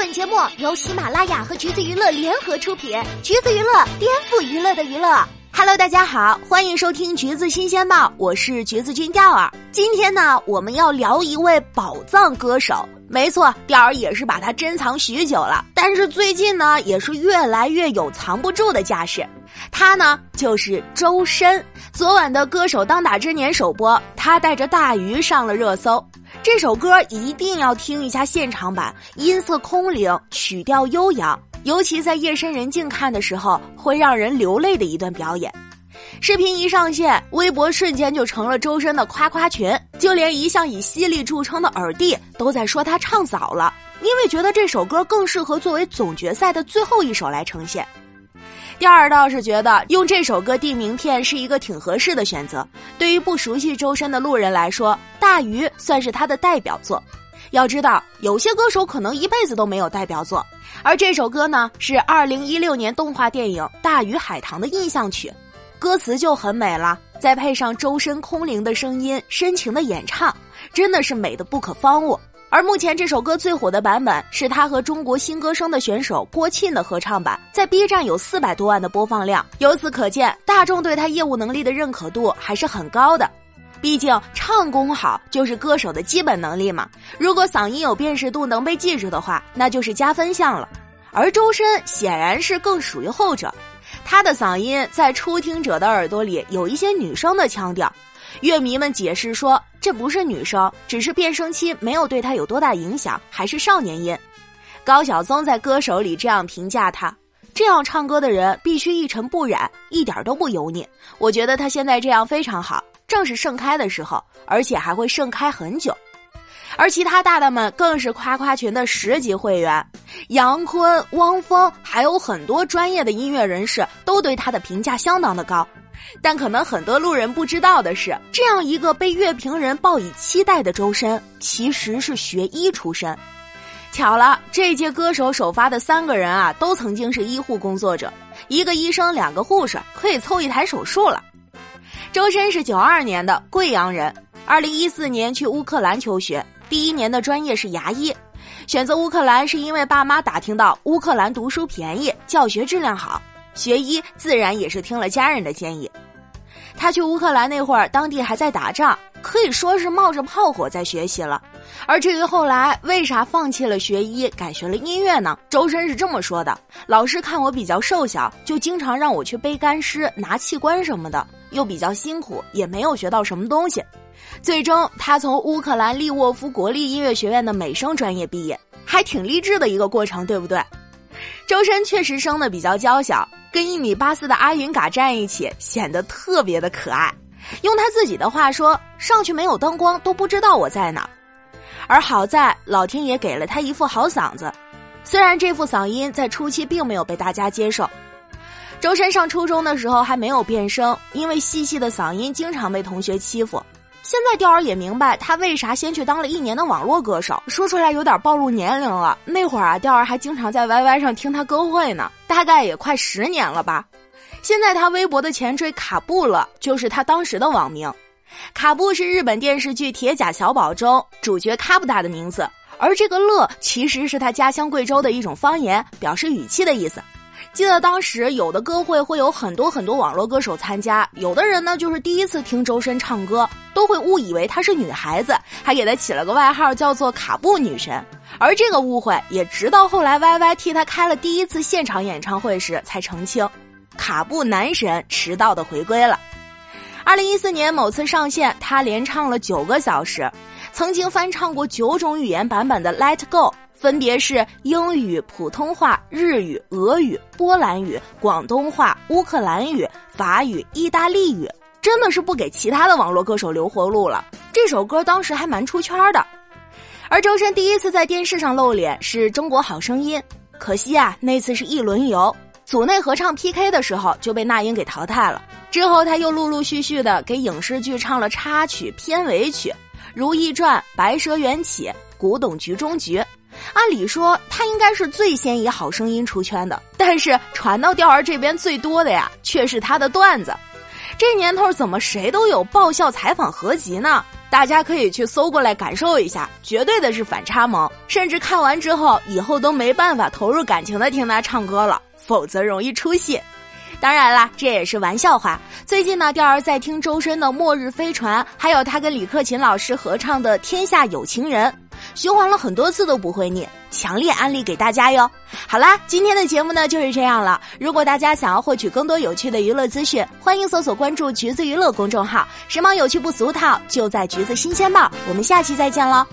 本节目由喜马拉雅和橘子娱乐联合出品，橘子娱乐颠覆娱乐的娱乐。Hello，大家好，欢迎收听橘子新鲜报，我是橘子君钓儿。今天呢，我们要聊一位宝藏歌手。没错，钓儿也是把他珍藏许久了，但是最近呢，也是越来越有藏不住的架势。他呢，就是周深。昨晚的《歌手当打之年》首播，他带着大鱼上了热搜。这首歌一定要听一下现场版，音色空灵，曲调悠扬，尤其在夜深人静看的时候，会让人流泪的一段表演。视频一上线，微博瞬间就成了周深的夸夸群，就连一向以犀利著称的耳帝都在说他唱早了，因为觉得这首歌更适合作为总决赛的最后一首来呈现。第二倒是觉得用这首歌递名片是一个挺合适的选择。对于不熟悉周深的路人来说，《大鱼》算是他的代表作。要知道，有些歌手可能一辈子都没有代表作，而这首歌呢是二零一六年动画电影《大鱼海棠》的印象曲，歌词就很美了，再配上周深空灵的声音、深情的演唱，真的是美的不可方物。而目前这首歌最火的版本是他和中国新歌声的选手郭沁的合唱版，在 B 站有四百多万的播放量。由此可见，大众对他业务能力的认可度还是很高的。毕竟唱功好就是歌手的基本能力嘛。如果嗓音有辨识度，能被记住的话，那就是加分项了。而周深显然是更属于后者，他的嗓音在初听者的耳朵里有一些女生的腔调。乐迷们解释说，这不是女生，只是变声期没有对她有多大影响，还是少年音。高晓松在《歌手》里这样评价她：这样唱歌的人必须一尘不染，一点都不油腻。我觉得她现在这样非常好，正是盛开的时候，而且还会盛开很久。而其他大大们更是夸夸群的十级会员，杨坤、汪峰，还有很多专业的音乐人士都对他的评价相当的高。但可能很多路人不知道的是，这样一个被乐评人报以期待的周深，其实是学医出身。巧了，这届歌手首发的三个人啊，都曾经是医护工作者，一个医生，两个护士，可以凑一台手术了。周深是九二年的贵阳人，二零一四年去乌克兰求学，第一年的专业是牙医，选择乌克兰是因为爸妈打听到乌克兰读书便宜，教学质量好。学医自然也是听了家人的建议。他去乌克兰那会儿，当地还在打仗，可以说是冒着炮火在学习了。而至于后来为啥放弃了学医，改学了音乐呢？周深是这么说的：“老师看我比较瘦小，就经常让我去背干尸、拿器官什么的，又比较辛苦，也没有学到什么东西。最终，他从乌克兰利沃夫国立音乐学院的美声专业毕业，还挺励志的一个过程，对不对？”周深确实生的比较娇小。跟一米八四的阿云嘎站一起，显得特别的可爱。用他自己的话说：“上去没有灯光都不知道我在哪。”而好在老天爷给了他一副好嗓子，虽然这副嗓音在初期并没有被大家接受。周深上初中的时候还没有变声，因为细细的嗓音经常被同学欺负。现在钓儿也明白他为啥先去当了一年的网络歌手，说出来有点暴露年龄了。那会儿啊，钓儿还经常在 YY 上听他歌会呢，大概也快十年了吧。现在他微博的前缀卡布了，就是他当时的网名。卡布是日本电视剧《铁甲小宝》中主角卡布达的名字，而这个乐其实是他家乡贵州的一种方言，表示语气的意思。记得当时有的歌会会有很多很多网络歌手参加，有的人呢就是第一次听周深唱歌，都会误以为她是女孩子，还给她起了个外号叫做“卡布女神”。而这个误会也直到后来 YY 替她开了第一次现场演唱会时才澄清，卡布男神迟到的回归了。二零一四年某次上线，他连唱了九个小时，曾经翻唱过九种语言版本的《Let Go》。分别是英语、普通话、日语、俄语、波兰语、广东话、乌克兰语、法语、意大利语，真的是不给其他的网络歌手留活路了。这首歌当时还蛮出圈的，而周深第一次在电视上露脸是中国好声音，可惜啊，那次是一轮游，组内合唱 PK 的时候就被那英给淘汰了。之后他又陆陆续续的给影视剧唱了插曲、片尾曲，《如懿传》《白蛇缘起》《古董局中局》。按理说他应该是最先以好声音出圈的，但是传到钓儿这边最多的呀，却是他的段子。这年头怎么谁都有爆笑采访合集呢？大家可以去搜过来感受一下，绝对的是反差萌，甚至看完之后以后都没办法投入感情的听他唱歌了，否则容易出戏。当然啦，这也是玩笑话。最近呢，钓儿在听周深的《末日飞船》，还有他跟李克勤老师合唱的《天下有情人》，循环了很多次都不会腻，强烈安利给大家哟。好啦，今天的节目呢就是这样了。如果大家想要获取更多有趣的娱乐资讯，欢迎搜索关注“橘子娱乐”公众号，时髦有趣不俗套，就在橘子新鲜报。我们下期再见喽。